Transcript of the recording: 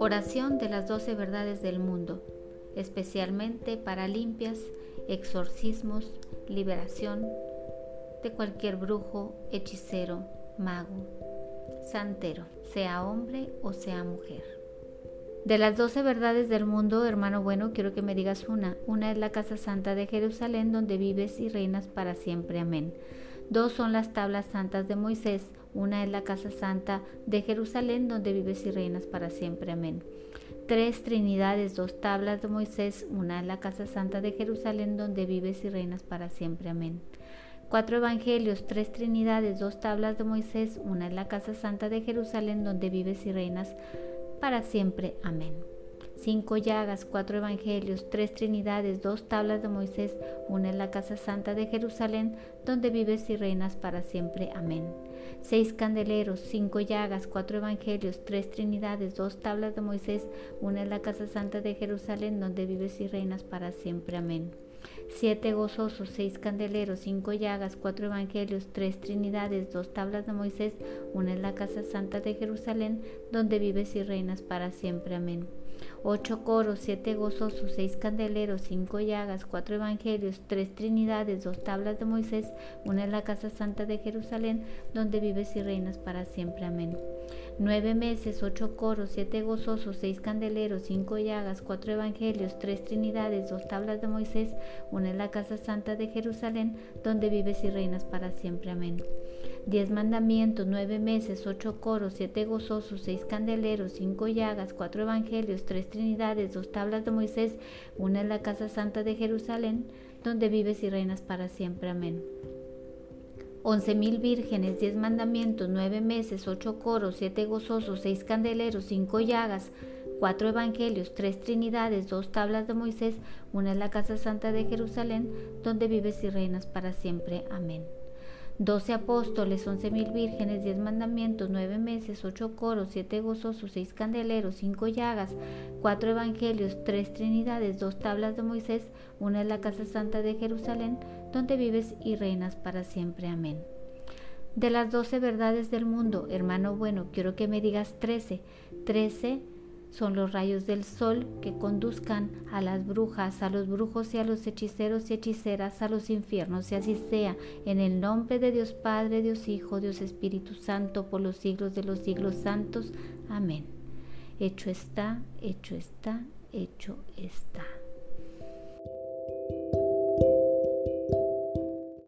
Oración de las doce verdades del mundo, especialmente para limpias, exorcismos, liberación de cualquier brujo, hechicero, mago, santero, sea hombre o sea mujer. De las doce verdades del mundo, hermano bueno, quiero que me digas una. Una es la casa santa de Jerusalén, donde vives y reinas para siempre. Amén. Dos son las tablas santas de Moisés. Una es la casa santa de Jerusalén, donde vives y reinas para siempre. Amén. Tres Trinidades, dos tablas de Moisés. Una es la casa santa de Jerusalén, donde vives y reinas para siempre. Amén. Cuatro Evangelios, tres Trinidades, dos tablas de Moisés. Una es la casa santa de Jerusalén, donde vives y reinas para siempre. Amén cinco llagas, cuatro evangelios, tres trinidades, dos tablas de Moisés, una en la casa santa de Jerusalén, donde vives y reinas para siempre. Amén. Seis candeleros, cinco llagas, cuatro evangelios, tres trinidades, dos tablas de Moisés, una en la casa santa de Jerusalén, donde vives y reinas para siempre. Amén. Siete gozosos, seis candeleros, cinco llagas, cuatro evangelios, tres trinidades, dos tablas de Moisés, una en la casa santa de Jerusalén, donde vives y reinas para siempre. Amén ocho coros, siete gozosos, seis candeleros, cinco llagas, cuatro evangelios, tres trinidades, dos tablas de Moisés, una en la casa santa de Jerusalén, donde vives y reinas para siempre. Amén. Nueve meses, ocho coros, siete gozosos, seis candeleros, cinco llagas, cuatro evangelios, tres trinidades, dos tablas de Moisés, una en la casa santa de Jerusalén, donde vives y reinas para siempre. Amén. Diez mandamientos, nueve meses, ocho coros, siete gozosos, seis candeleros, cinco llagas, cuatro evangelios, tres trinidades, dos tablas de Moisés, una en la casa santa de Jerusalén, donde vives y reinas para siempre. Amén. Once mil vírgenes, diez mandamientos, nueve meses, ocho coros, siete gozosos, seis candeleros, cinco llagas, cuatro evangelios, tres trinidades, dos tablas de Moisés, una en la casa santa de Jerusalén, donde vives y reinas para siempre. Amén. Doce apóstoles, once mil vírgenes, diez mandamientos, nueve meses, ocho coros, siete gozosos, seis candeleros, cinco llagas, cuatro evangelios, tres trinidades, dos tablas de Moisés, una en la casa santa de Jerusalén, donde vives y reinas para siempre. Amén. De las doce verdades del mundo, hermano bueno, quiero que me digas trece. Trece son los rayos del sol que conduzcan a las brujas, a los brujos y a los hechiceros y hechiceras a los infiernos, y así sea, en el nombre de Dios Padre, Dios Hijo, Dios Espíritu Santo, por los siglos de los siglos santos. Amén. Hecho está, hecho está, hecho está.